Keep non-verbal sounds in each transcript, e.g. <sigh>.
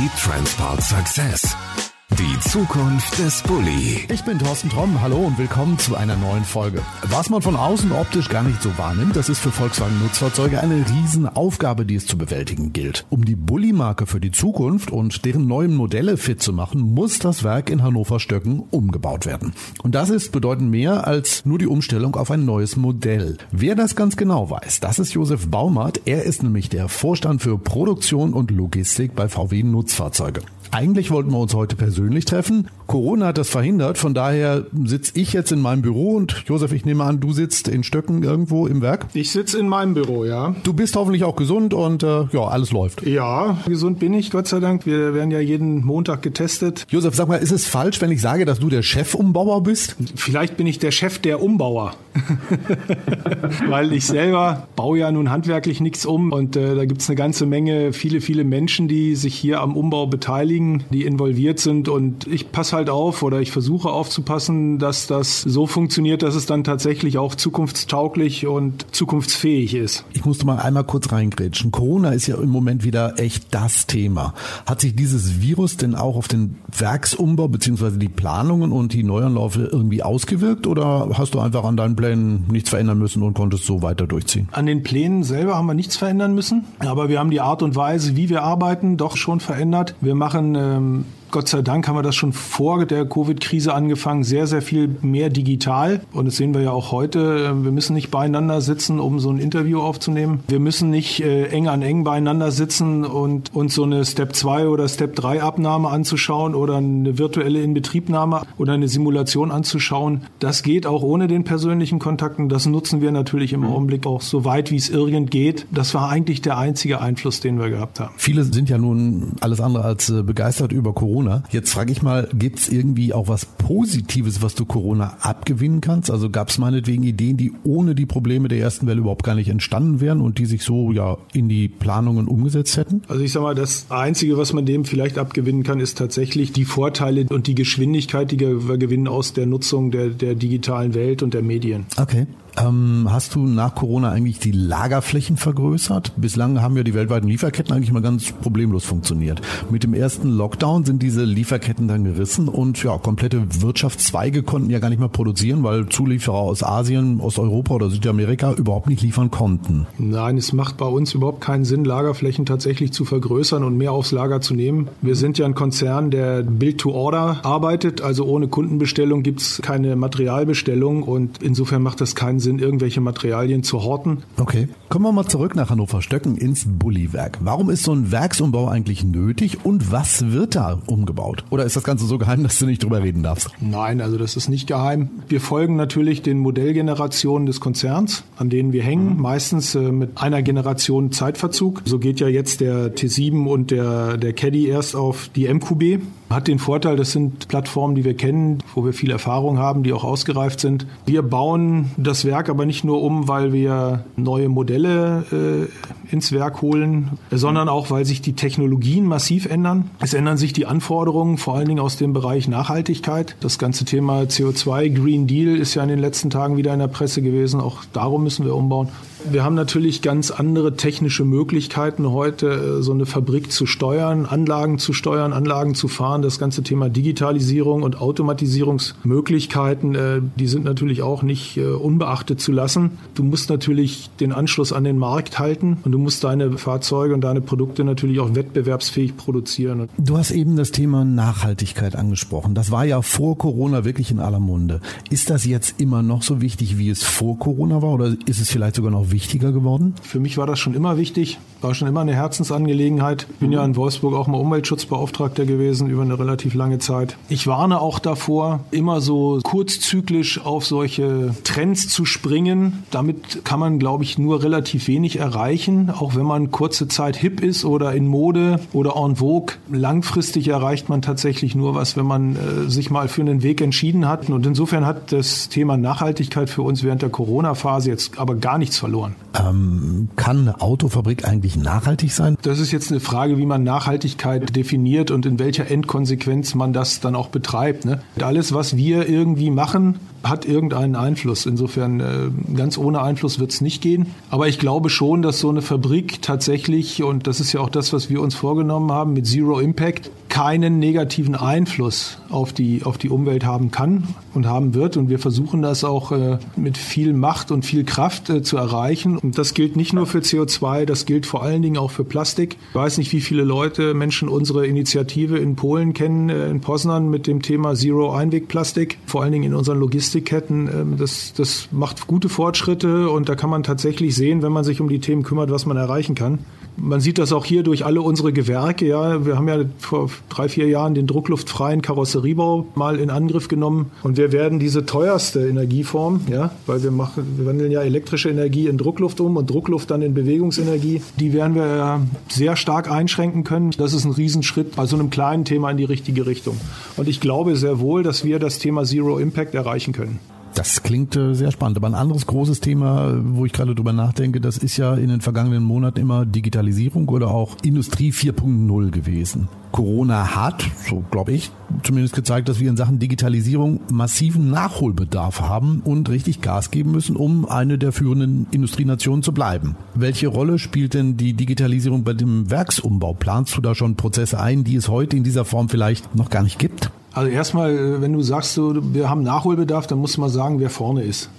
Bully Transport Success. Die Zukunft des Bulli. Ich bin Thorsten Tromm, hallo und willkommen zu einer neuen Folge. Was man von außen optisch gar nicht so wahrnimmt, das ist für Volkswagen Nutzfahrzeuge eine Riesenaufgabe, die es zu bewältigen gilt. Um die Bulli-Marke für die Zukunft und deren neuen Modelle fit zu machen, muss das Werk in Hannover-Stöcken umgebaut werden. Und das ist bedeutend mehr als nur die Umstellung auf ein neues Modell. Wer das ganz genau weiß, das ist Josef Baumert. Er ist nämlich der Vorstand für Produktion und Logistik bei VW Nutzfahrzeuge. Eigentlich wollten wir uns heute persönlich treffen. Corona hat das verhindert. Von daher sitze ich jetzt in meinem Büro und Josef, ich nehme an, du sitzt in Stöcken irgendwo im Werk. Ich sitze in meinem Büro, ja. Du bist hoffentlich auch gesund und äh, ja, alles läuft. Ja, gesund bin ich, Gott sei Dank. Wir werden ja jeden Montag getestet. Josef, sag mal, ist es falsch, wenn ich sage, dass du der Chefumbauer bist? Vielleicht bin ich der Chef der Umbauer. <laughs> Weil ich selber baue ja nun handwerklich nichts um und äh, da gibt es eine ganze Menge, viele, viele Menschen, die sich hier am Umbau beteiligen Kollegen, die involviert sind und ich passe halt auf oder ich versuche aufzupassen, dass das so funktioniert, dass es dann tatsächlich auch zukunftstauglich und zukunftsfähig ist. Ich musste mal einmal kurz reingrätschen. Corona ist ja im Moment wieder echt das Thema. Hat sich dieses Virus denn auch auf den Werksumbau bzw. die Planungen und die Neuanläufe irgendwie ausgewirkt oder hast du einfach an deinen Plänen nichts verändern müssen und konntest so weiter durchziehen? An den Plänen selber haben wir nichts verändern müssen, aber wir haben die Art und Weise, wie wir arbeiten, doch schon verändert. Wir machen ähm, Gott sei Dank haben wir das schon vor der Covid-Krise angefangen, sehr, sehr viel mehr digital. Und das sehen wir ja auch heute. Wir müssen nicht beieinander sitzen, um so ein Interview aufzunehmen. Wir müssen nicht äh, eng an eng beieinander sitzen und uns so eine Step 2 oder Step 3 Abnahme anzuschauen oder eine virtuelle Inbetriebnahme oder eine Simulation anzuschauen. Das geht auch ohne den persönlichen Kontakt und das nutzen wir natürlich im mhm. Augenblick auch so weit, wie es irgend geht. Das war eigentlich der einzige Einfluss, den wir gehabt haben. Viele sind ja nun alles andere als äh, begeistert über Corona. Corona. Jetzt frage ich mal, gibt es irgendwie auch was Positives, was du Corona abgewinnen kannst? Also gab es meinetwegen Ideen, die ohne die Probleme der ersten Welle überhaupt gar nicht entstanden wären und die sich so ja in die Planungen umgesetzt hätten? Also ich sage mal, das Einzige, was man dem vielleicht abgewinnen kann, ist tatsächlich die Vorteile und die Geschwindigkeit, die wir gewinnen aus der Nutzung der, der digitalen Welt und der Medien. Okay. Ähm, hast du nach Corona eigentlich die Lagerflächen vergrößert? Bislang haben ja die weltweiten Lieferketten eigentlich mal ganz problemlos funktioniert. Mit dem ersten Lockdown sind diese Lieferketten dann gerissen und ja, komplette Wirtschaftszweige konnten ja gar nicht mehr produzieren, weil Zulieferer aus Asien, aus Europa oder Südamerika überhaupt nicht liefern konnten. Nein, es macht bei uns überhaupt keinen Sinn, Lagerflächen tatsächlich zu vergrößern und mehr aufs Lager zu nehmen. Wir sind ja ein Konzern, der Build-to-Order arbeitet, also ohne Kundenbestellung gibt es keine Materialbestellung und insofern macht das keinen Sinn, irgendwelche Materialien zu horten. Okay. Kommen wir mal zurück nach Hannover Stöcken ins Bulli-Werk. Warum ist so ein Werksumbau eigentlich nötig und was wird da umgebaut? Oder ist das Ganze so geheim, dass du nicht drüber reden darfst? Nein, also das ist nicht geheim. Wir folgen natürlich den Modellgenerationen des Konzerns, an denen wir hängen, mhm. meistens äh, mit einer Generation Zeitverzug. So geht ja jetzt der T7 und der, der Caddy erst auf die MQB. Hat den Vorteil, das sind Plattformen, die wir kennen, wo wir viel Erfahrung haben, die auch ausgereift sind. Wir bauen das Werk aber nicht nur um, weil wir neue Modelle äh, ins Werk holen, sondern auch, weil sich die Technologien massiv ändern. Es ändern sich die Anforderungen, vor allen Dingen aus dem Bereich Nachhaltigkeit. Das ganze Thema CO2, Green Deal ist ja in den letzten Tagen wieder in der Presse gewesen. Auch darum müssen wir umbauen. Wir haben natürlich ganz andere technische Möglichkeiten heute, äh, so eine Fabrik zu steuern, Anlagen zu steuern, Anlagen zu fahren. Das ganze Thema Digitalisierung und Automatisierungsmöglichkeiten, äh, die sind natürlich auch nicht äh, unbeachtet zu lassen. Du musst natürlich den Anschluss an den Markt halten und du musst deine Fahrzeuge und deine Produkte natürlich auch wettbewerbsfähig produzieren. Du hast eben das Thema Nachhaltigkeit angesprochen. Das war ja vor Corona wirklich in aller Munde. Ist das jetzt immer noch so wichtig, wie es vor Corona war oder ist es vielleicht sogar noch wichtiger geworden? Für mich war das schon immer wichtig, war schon immer eine Herzensangelegenheit. Bin ja in Wolfsburg auch mal Umweltschutzbeauftragter gewesen über eine relativ lange Zeit. Ich warne auch davor, immer so kurzzyklisch auf solche Trends zu springen. Damit kann man, glaube ich, nur relativ wenig erreichen, auch wenn man kurze Zeit hip ist oder in Mode oder en vogue. Langfristig erreicht man tatsächlich nur was, wenn man äh, sich mal für einen Weg entschieden hat. Und insofern hat das Thema Nachhaltigkeit für uns während der Corona-Phase jetzt aber gar nichts verloren verloren. Ähm, kann eine Autofabrik eigentlich nachhaltig sein? Das ist jetzt eine Frage, wie man Nachhaltigkeit definiert und in welcher Endkonsequenz man das dann auch betreibt. Ne? Alles, was wir irgendwie machen, hat irgendeinen Einfluss. Insofern äh, ganz ohne Einfluss wird es nicht gehen. Aber ich glaube schon, dass so eine Fabrik tatsächlich, und das ist ja auch das, was wir uns vorgenommen haben, mit Zero Impact keinen negativen Einfluss auf die, auf die Umwelt haben kann und haben wird. Und wir versuchen das auch äh, mit viel Macht und viel Kraft äh, zu erreichen. Und das gilt nicht nur für CO2, das gilt vor allen Dingen auch für Plastik. Ich weiß nicht, wie viele Leute, Menschen unsere Initiative in Polen kennen, in Poznan mit dem Thema Zero Einwegplastik, vor allen Dingen in unseren Logistikketten. Ähm, das, das macht gute Fortschritte und da kann man tatsächlich sehen, wenn man sich um die Themen kümmert, was man erreichen kann. Man sieht das auch hier durch alle unsere Gewerke. Ja, wir haben ja vor drei, vier Jahren den druckluftfreien Karosseriebau mal in Angriff genommen und wir werden diese teuerste Energieform, ja, weil wir machen, wir wandeln ja elektrische Energie in Druckluft um und Druckluft dann in Bewegungsenergie. Die werden wir sehr stark einschränken können. Das ist ein Riesenschritt bei so einem kleinen Thema in die richtige Richtung. Und ich glaube sehr wohl, dass wir das Thema Zero Impact erreichen können. Das klingt äh, sehr spannend. Aber ein anderes großes Thema, wo ich gerade drüber nachdenke, das ist ja in den vergangenen Monaten immer Digitalisierung oder auch Industrie 4.0 gewesen. Corona hat, so glaube ich, zumindest gezeigt, dass wir in Sachen Digitalisierung massiven Nachholbedarf haben und richtig Gas geben müssen, um eine der führenden Industrienationen zu bleiben. Welche Rolle spielt denn die Digitalisierung bei dem Werksumbau? Planst du da schon Prozesse ein, die es heute in dieser Form vielleicht noch gar nicht gibt? Also erstmal, äh, wenn du sagst, so, wir haben Nachholbedarf, dann muss man sagen, wer vorne ist.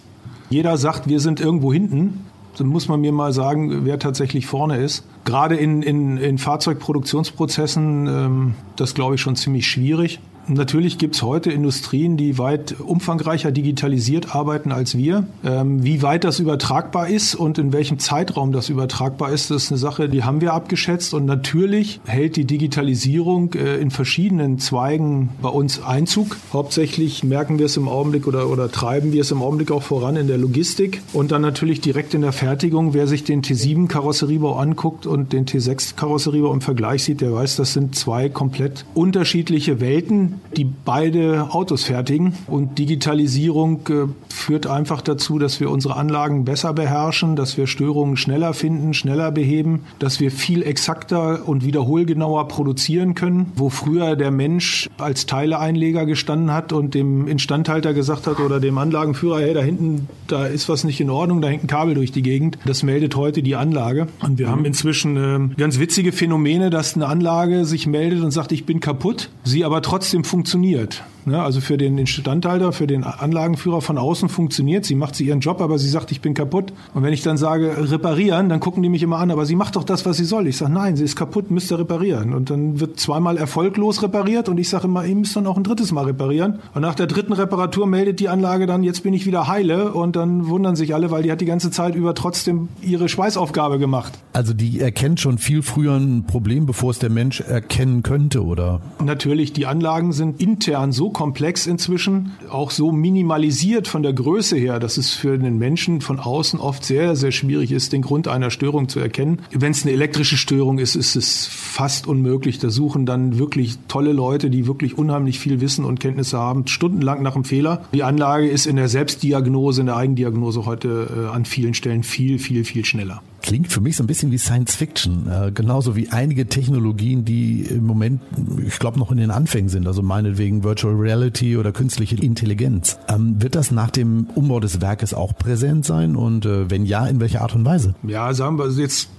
Jeder sagt, wir sind irgendwo hinten. Dann muss man mir mal sagen, wer tatsächlich vorne ist. Gerade in, in, in Fahrzeugproduktionsprozessen, ähm, das glaube ich schon ziemlich schwierig. Natürlich gibt es heute Industrien, die weit umfangreicher digitalisiert arbeiten als wir. Ähm, wie weit das übertragbar ist und in welchem Zeitraum das übertragbar ist, das ist eine Sache, die haben wir abgeschätzt. Und natürlich hält die Digitalisierung äh, in verschiedenen Zweigen bei uns Einzug. Hauptsächlich merken wir es im Augenblick oder, oder treiben wir es im Augenblick auch voran in der Logistik und dann natürlich direkt in der Fertigung. Wer sich den T7-Karosseriebau anguckt und den T6-Karosseriebau im Vergleich sieht, der weiß, das sind zwei komplett unterschiedliche Welten die beide Autos fertigen. Und Digitalisierung äh, führt einfach dazu, dass wir unsere Anlagen besser beherrschen, dass wir Störungen schneller finden, schneller beheben, dass wir viel exakter und wiederholgenauer produzieren können, wo früher der Mensch als Teileeinleger gestanden hat und dem Instandhalter gesagt hat oder dem Anlagenführer, hey, da hinten, da ist was nicht in Ordnung, da hängt ein Kabel durch die Gegend. Das meldet heute die Anlage. Und wir haben inzwischen äh, ganz witzige Phänomene, dass eine Anlage sich meldet und sagt, ich bin kaputt, sie aber trotzdem trotzdem funktioniert. Ne? Also für den Instandhalter, für den Anlagenführer von außen funktioniert. Sie macht sie ihren Job, aber sie sagt, ich bin kaputt. Und wenn ich dann sage, reparieren, dann gucken die mich immer an, aber sie macht doch das, was sie soll. Ich sage, nein, sie ist kaputt, müsst ihr reparieren. Und dann wird zweimal erfolglos repariert und ich sage immer, ihr müsst dann auch ein drittes Mal reparieren. Und nach der dritten Reparatur meldet die Anlage dann, jetzt bin ich wieder heile. Und dann wundern sich alle, weil die hat die ganze Zeit über trotzdem ihre Schweißaufgabe gemacht. Also die erkennt schon viel früher ein Problem, bevor es der Mensch erkennen könnte, oder? Natürlich, die Anlagen sind intern so komplex inzwischen, auch so minimalisiert von der Größe her, dass es für den Menschen von außen oft sehr, sehr schwierig ist, den Grund einer Störung zu erkennen. Wenn es eine elektrische Störung ist, ist es fast unmöglich. Da suchen dann wirklich tolle Leute, die wirklich unheimlich viel Wissen und Kenntnisse haben, stundenlang nach dem Fehler. Die Anlage ist in der Selbstdiagnose, in der Eigendiagnose heute äh, an vielen Stellen viel, viel, viel schneller. Klingt für mich so ein bisschen wie Science Fiction, äh, genauso wie einige Technologien, die im Moment, ich glaube, noch in den Anfängen sind, also meinetwegen Virtual Reality oder künstliche Intelligenz. Ähm, wird das nach dem Umbau des Werkes auch präsent sein und äh, wenn ja, in welcher Art und Weise? Ja, sagen wir jetzt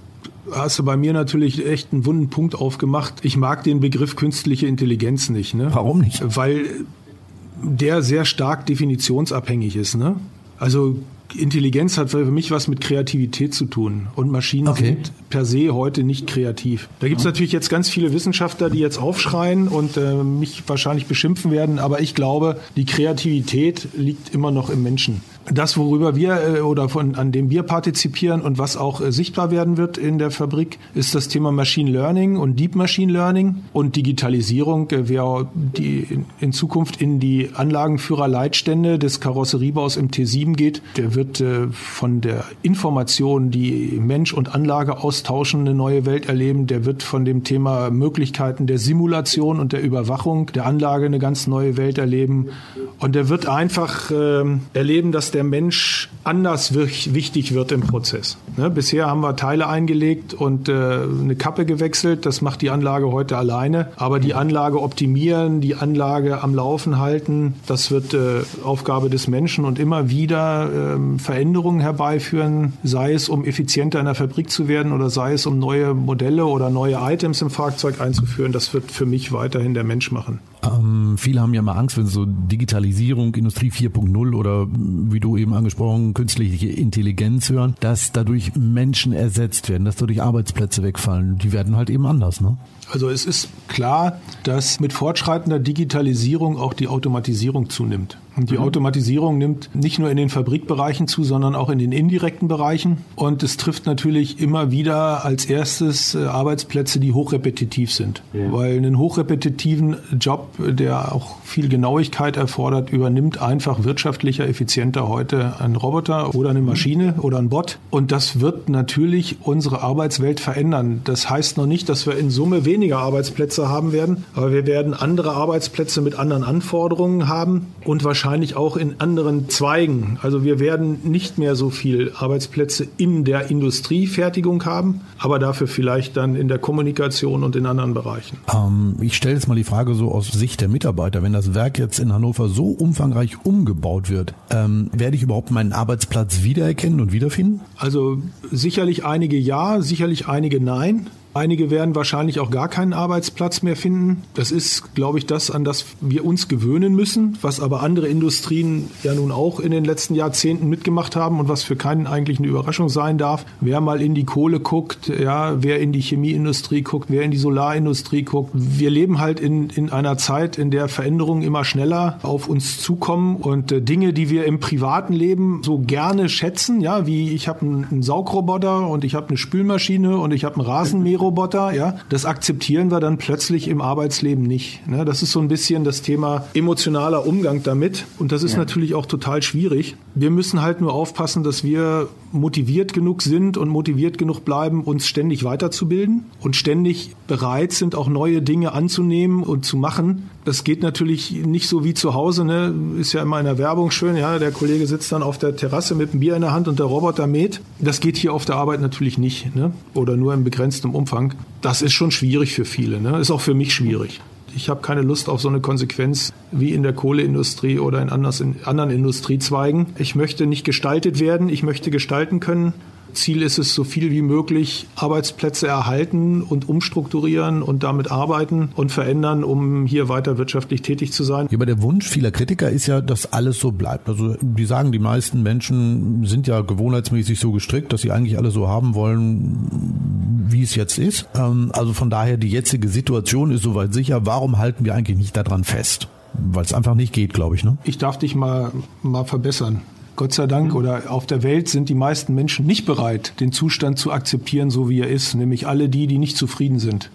hast du bei mir natürlich echt einen wunden Punkt aufgemacht. Ich mag den Begriff künstliche Intelligenz nicht. Ne? Warum nicht? Weil der sehr stark definitionsabhängig ist. Ne? Also Intelligenz hat für mich was mit Kreativität zu tun. Und Maschinen okay. sind per se heute nicht kreativ. Da gibt es natürlich jetzt ganz viele Wissenschaftler, die jetzt aufschreien und äh, mich wahrscheinlich beschimpfen werden. Aber ich glaube, die Kreativität liegt immer noch im Menschen das, worüber wir äh, oder von, an dem wir partizipieren und was auch äh, sichtbar werden wird in der Fabrik, ist das Thema Machine Learning und Deep Machine Learning und Digitalisierung. Äh, wer die in Zukunft in die Anlagenführerleitstände des Karosseriebaus im T7 geht, der wird von der Information, die Mensch und Anlage austauschen, eine neue Welt erleben. Der wird von dem Thema Möglichkeiten der Simulation und der Überwachung der Anlage eine ganz neue Welt erleben. Und der wird einfach äh, erleben, dass der Mensch anders wichtig wird im Prozess. Ne, bisher haben wir Teile eingelegt und äh, eine Kappe gewechselt. Das macht die Anlage heute alleine. Aber die Anlage optimieren, die Anlage am Laufen halten, das wird äh, Aufgabe des Menschen und immer wieder äh, Veränderungen herbeiführen, sei es um effizienter in der Fabrik zu werden oder sei es um neue Modelle oder neue Items im Fahrzeug einzuführen. Das wird für mich weiterhin der Mensch machen. Ähm, viele haben ja mal Angst, wenn so Digitalisierung, Industrie 4.0 oder wie du eben angesprochen, künstliche Intelligenz hören, dass dadurch Menschen ersetzt werden, dass dadurch Arbeitsplätze wegfallen. Die werden halt eben anders, ne? Also es ist klar, dass mit fortschreitender Digitalisierung auch die Automatisierung zunimmt. Und die mhm. Automatisierung nimmt nicht nur in den Fabrikbereichen zu, sondern auch in den indirekten Bereichen. Und es trifft natürlich immer wieder als erstes äh, Arbeitsplätze, die hochrepetitiv sind. Ja. Weil einen hochrepetitiven Job, der auch viel Genauigkeit erfordert, übernimmt einfach wirtschaftlicher, effizienter heute ein Roboter oder eine mhm. Maschine oder ein Bot. Und das wird natürlich unsere Arbeitswelt verändern. Das heißt noch nicht, dass wir in Summe weniger Arbeitsplätze haben werden, aber wir werden andere Arbeitsplätze mit anderen Anforderungen haben und wahrscheinlich wahrscheinlich auch in anderen Zweigen. Also wir werden nicht mehr so viel Arbeitsplätze in der Industriefertigung haben, aber dafür vielleicht dann in der Kommunikation und in anderen Bereichen. Ähm, ich stelle jetzt mal die Frage so aus Sicht der Mitarbeiter. Wenn das Werk jetzt in Hannover so umfangreich umgebaut wird, ähm, werde ich überhaupt meinen Arbeitsplatz wiedererkennen und wiederfinden? Also sicherlich einige ja, sicherlich einige nein. Einige werden wahrscheinlich auch gar keinen Arbeitsplatz mehr finden. Das ist, glaube ich, das, an das wir uns gewöhnen müssen, was aber andere Industrien ja nun auch in den letzten Jahrzehnten mitgemacht haben und was für keinen eigentlich eine Überraschung sein darf. Wer mal in die Kohle guckt, ja, wer in die Chemieindustrie guckt, wer in die Solarindustrie guckt. Wir leben halt in, in einer Zeit, in der Veränderungen immer schneller auf uns zukommen und äh, Dinge, die wir im privaten Leben so gerne schätzen, ja, wie ich habe einen, einen Saugroboter und ich habe eine Spülmaschine und ich habe einen Rasenmäher Roboter, ja, das akzeptieren wir dann plötzlich im Arbeitsleben nicht. Ne? Das ist so ein bisschen das Thema emotionaler Umgang damit und das ist ja. natürlich auch total schwierig. Wir müssen halt nur aufpassen, dass wir motiviert genug sind und motiviert genug bleiben, uns ständig weiterzubilden und ständig bereit sind, auch neue Dinge anzunehmen und zu machen. Das geht natürlich nicht so wie zu Hause, ne? Ist ja immer in der Werbung schön, ja, der Kollege sitzt dann auf der Terrasse mit einem Bier in der Hand und der Roboter mäht. Das geht hier auf der Arbeit natürlich nicht, ne? Oder nur in begrenztem Umfang. Das ist schon schwierig für viele, ne? Ist auch für mich schwierig. Ich habe keine Lust auf so eine Konsequenz wie in der Kohleindustrie oder in, anders, in anderen Industriezweigen. Ich möchte nicht gestaltet werden, ich möchte gestalten können. Ziel ist es, so viel wie möglich Arbeitsplätze erhalten und umstrukturieren und damit arbeiten und verändern, um hier weiter wirtschaftlich tätig zu sein. Ja, aber der Wunsch vieler Kritiker ist ja, dass alles so bleibt. Also die sagen, die meisten Menschen sind ja gewohnheitsmäßig so gestrickt, dass sie eigentlich alle so haben wollen, wie es jetzt ist. Ähm, also von daher, die jetzige Situation ist soweit sicher. Warum halten wir eigentlich nicht daran fest? Weil es einfach nicht geht, glaube ich. Ne? Ich darf dich mal, mal verbessern. Gott sei Dank oder auf der Welt sind die meisten Menschen nicht bereit, den Zustand zu akzeptieren, so wie er ist, nämlich alle die, die nicht zufrieden sind.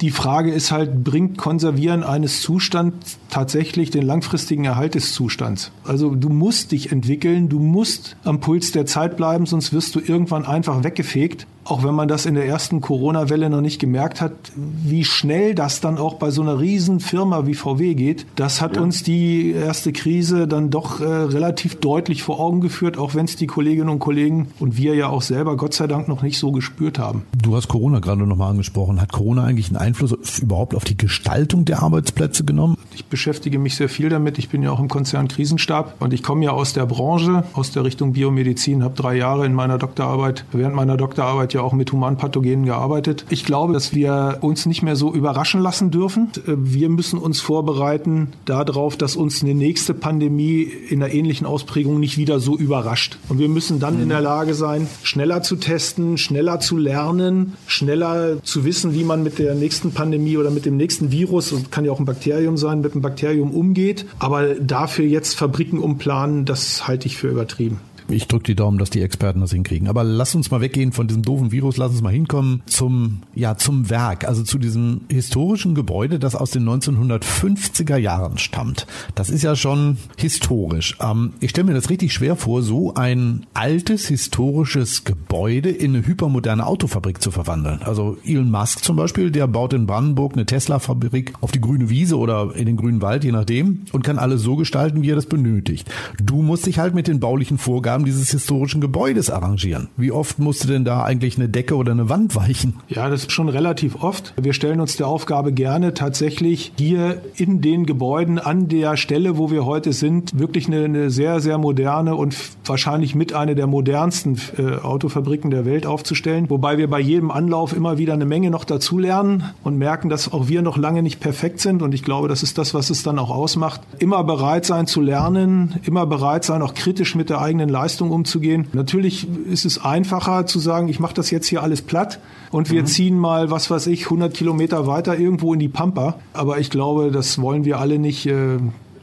Die Frage ist halt, bringt Konservieren eines Zustands tatsächlich den langfristigen Erhalt des Zustands? Also du musst dich entwickeln, du musst am Puls der Zeit bleiben, sonst wirst du irgendwann einfach weggefegt auch wenn man das in der ersten Corona-Welle noch nicht gemerkt hat, wie schnell das dann auch bei so einer riesen Firma wie VW geht, das hat ja. uns die erste Krise dann doch äh, relativ deutlich vor Augen geführt, auch wenn es die Kolleginnen und Kollegen und wir ja auch selber Gott sei Dank noch nicht so gespürt haben. Du hast Corona gerade nochmal angesprochen. Hat Corona eigentlich einen Einfluss überhaupt auf die Gestaltung der Arbeitsplätze genommen? Ich beschäftige mich sehr viel damit. Ich bin ja auch im Konzern Krisenstab und ich komme ja aus der Branche, aus der Richtung Biomedizin, habe drei Jahre in meiner Doktorarbeit, während meiner Doktorarbeit ja auch mit Humanpathogenen gearbeitet. Ich glaube, dass wir uns nicht mehr so überraschen lassen dürfen. Wir müssen uns vorbereiten darauf, dass uns eine nächste Pandemie in einer ähnlichen Ausprägung nicht wieder so überrascht. Und wir müssen dann in der Lage sein, schneller zu testen, schneller zu lernen, schneller zu wissen, wie man mit der nächsten Pandemie oder mit dem nächsten Virus, und kann ja auch ein Bakterium sein, mit dem Bakterium umgeht. Aber dafür jetzt Fabriken umplanen, das halte ich für übertrieben. Ich drücke die Daumen, dass die Experten das hinkriegen. Aber lass uns mal weggehen von diesem doofen Virus, lass uns mal hinkommen zum, ja, zum Werk, also zu diesem historischen Gebäude, das aus den 1950er Jahren stammt. Das ist ja schon historisch. Ähm, ich stelle mir das richtig schwer vor, so ein altes historisches Gebäude in eine hypermoderne Autofabrik zu verwandeln. Also Elon Musk zum Beispiel, der baut in Brandenburg eine Tesla-Fabrik auf die grüne Wiese oder in den grünen Wald, je nachdem, und kann alles so gestalten, wie er das benötigt. Du musst dich halt mit den baulichen Vorgaben Aufgaben dieses historischen Gebäudes arrangieren. Wie oft musste denn da eigentlich eine Decke oder eine Wand weichen? Ja, das ist schon relativ oft. Wir stellen uns der Aufgabe gerne tatsächlich hier in den Gebäuden an der Stelle, wo wir heute sind, wirklich eine, eine sehr, sehr moderne und wahrscheinlich mit einer der modernsten äh, Autofabriken der Welt aufzustellen. Wobei wir bei jedem Anlauf immer wieder eine Menge noch dazulernen und merken, dass auch wir noch lange nicht perfekt sind. Und ich glaube, das ist das, was es dann auch ausmacht. Immer bereit sein zu lernen, immer bereit sein, auch kritisch mit der eigenen Leistung umzugehen. Natürlich ist es einfacher zu sagen, ich mache das jetzt hier alles platt und wir mhm. ziehen mal, was weiß ich, 100 Kilometer weiter irgendwo in die Pampa. Aber ich glaube, das wollen wir alle nicht. Äh,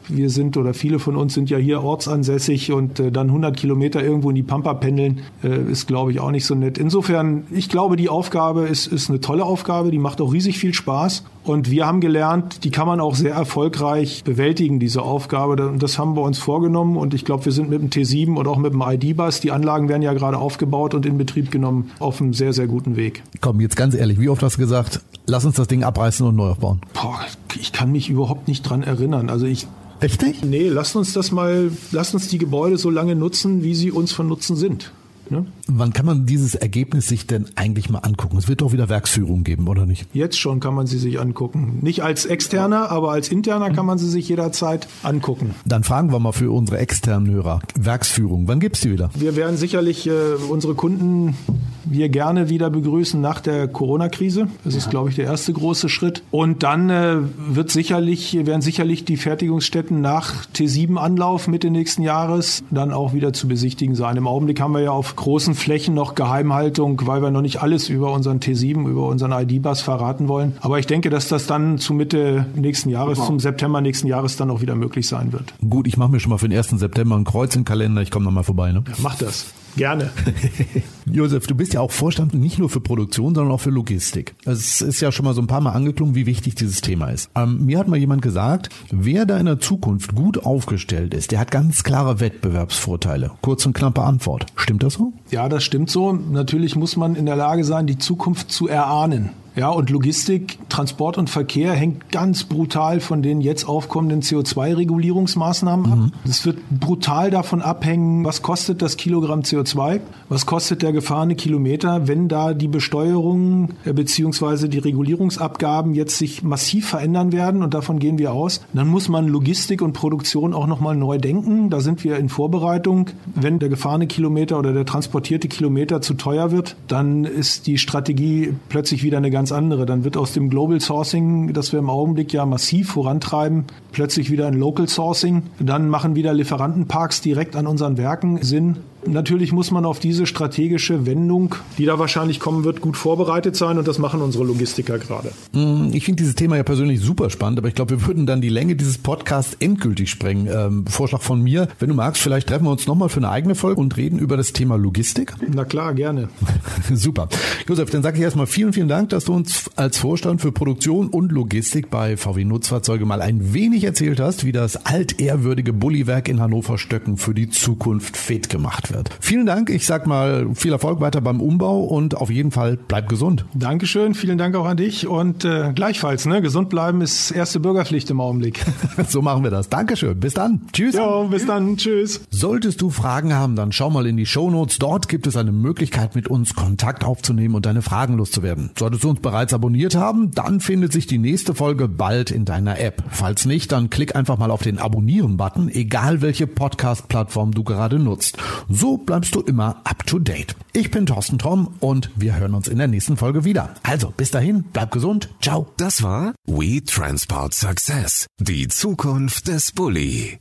wir sind oder viele von uns sind ja hier ortsansässig und äh, dann 100 Kilometer irgendwo in die Pampa pendeln, äh, ist, glaube ich, auch nicht so nett. Insofern, ich glaube, die Aufgabe ist, ist eine tolle Aufgabe, die macht auch riesig viel Spaß. Und wir haben gelernt, die kann man auch sehr erfolgreich bewältigen, diese Aufgabe. Und das haben wir uns vorgenommen. Und ich glaube, wir sind mit dem T7 und auch mit dem ID-Bus, die Anlagen werden ja gerade aufgebaut und in Betrieb genommen, auf einem sehr, sehr guten Weg. Komm, jetzt ganz ehrlich, wie oft hast du gesagt, lass uns das Ding abreißen und neu aufbauen? Boah, ich kann mich überhaupt nicht dran erinnern. Also ich Echt nicht? Nee, lasst uns das mal, lasst uns die Gebäude so lange nutzen, wie sie uns von Nutzen sind. Ne? Wann kann man dieses Ergebnis sich denn eigentlich mal angucken? Es wird doch wieder Werksführung geben, oder nicht? Jetzt schon kann man sie sich angucken. Nicht als externer, aber als interner kann man sie sich jederzeit angucken. Dann fragen wir mal für unsere externen Hörer. Werksführung, wann gibt's die wieder? Wir werden sicherlich äh, unsere Kunden hier gerne wieder begrüßen nach der Corona-Krise. Das ist, glaube ich, der erste große Schritt. Und dann äh, wird sicherlich, werden sicherlich die Fertigungsstätten nach T7-Anlauf Mitte nächsten Jahres dann auch wieder zu besichtigen sein. Im Augenblick haben wir ja auf großen Flächen noch Geheimhaltung, weil wir noch nicht alles über unseren T7, über unseren ID-Bus verraten wollen. Aber ich denke, dass das dann zu Mitte nächsten Jahres, zum September nächsten Jahres dann auch wieder möglich sein wird. Gut, ich mache mir schon mal für den 1. September ein Kreuz im Kalender. Ich komme nochmal vorbei. Ne? Ja, mach das. Gerne. <laughs> Josef, du bist ja auch Vorstand nicht nur für Produktion, sondern auch für Logistik. Es ist ja schon mal so ein paar Mal angeklungen, wie wichtig dieses Thema ist. Ähm, mir hat mal jemand gesagt, wer da in der Zukunft gut aufgestellt ist, der hat ganz klare Wettbewerbsvorteile. Kurz und knappe Antwort. Stimmt das so? Ja, das stimmt so. Natürlich muss man in der Lage sein, die Zukunft zu erahnen. Ja, und Logistik, Transport und Verkehr hängt ganz brutal von den jetzt aufkommenden CO2-Regulierungsmaßnahmen ab. Es mhm. wird brutal davon abhängen, was kostet das Kilogramm CO2, was kostet der gefahrene Kilometer, wenn da die Besteuerung äh, bzw. die Regulierungsabgaben jetzt sich massiv verändern werden und davon gehen wir aus, dann muss man Logistik und Produktion auch nochmal neu denken. Da sind wir in Vorbereitung. Wenn der gefahrene Kilometer oder der transportierte Kilometer zu teuer wird, dann ist die Strategie plötzlich wieder eine ganz ganz andere. Dann wird aus dem Global Sourcing, das wir im Augenblick ja massiv vorantreiben, plötzlich wieder ein Local Sourcing. Dann machen wieder Lieferantenparks direkt an unseren Werken Sinn. Natürlich muss man auf diese strategische Wendung, die da wahrscheinlich kommen wird, gut vorbereitet sein und das machen unsere Logistiker gerade. Mm, ich finde dieses Thema ja persönlich super spannend, aber ich glaube, wir würden dann die Länge dieses Podcasts endgültig sprengen. Ähm, Vorschlag von mir, wenn du magst, vielleicht treffen wir uns nochmal für eine eigene Folge und reden über das Thema Logistik. Na klar, gerne. <laughs> super. Josef, dann sage ich erstmal vielen, vielen Dank, dass du uns als Vorstand für Produktion und Logistik bei VW Nutzfahrzeuge mal ein wenig erzählt hast, wie das altehrwürdige Bulliwerk in Hannover Stöcken für die Zukunft fit gemacht wird. Vielen Dank. Ich sag mal viel Erfolg weiter beim Umbau und auf jeden Fall bleib gesund. Dankeschön. Vielen Dank auch an dich und äh, gleichfalls. Ne? Gesund bleiben ist erste Bürgerpflicht im Augenblick. <laughs> so machen wir das. Dankeschön. Bis dann. Tschüss. Ja, bis dann. Tschüss. Solltest du Fragen haben, dann schau mal in die Show Notes. Dort gibt es eine Möglichkeit, mit uns Kontakt aufzunehmen und deine Fragen loszuwerden. Solltest du uns bereits abonniert haben, dann findet sich die nächste Folge bald in deiner App. Falls nicht, dann klick einfach mal auf den Abonnieren-Button, egal welche Podcast-Plattform du gerade nutzt. So bleibst du immer up to date. Ich bin Thorsten Tom und wir hören uns in der nächsten Folge wieder. Also bis dahin, bleib gesund. Ciao. Das war We Transport Success. Die Zukunft des Bulli.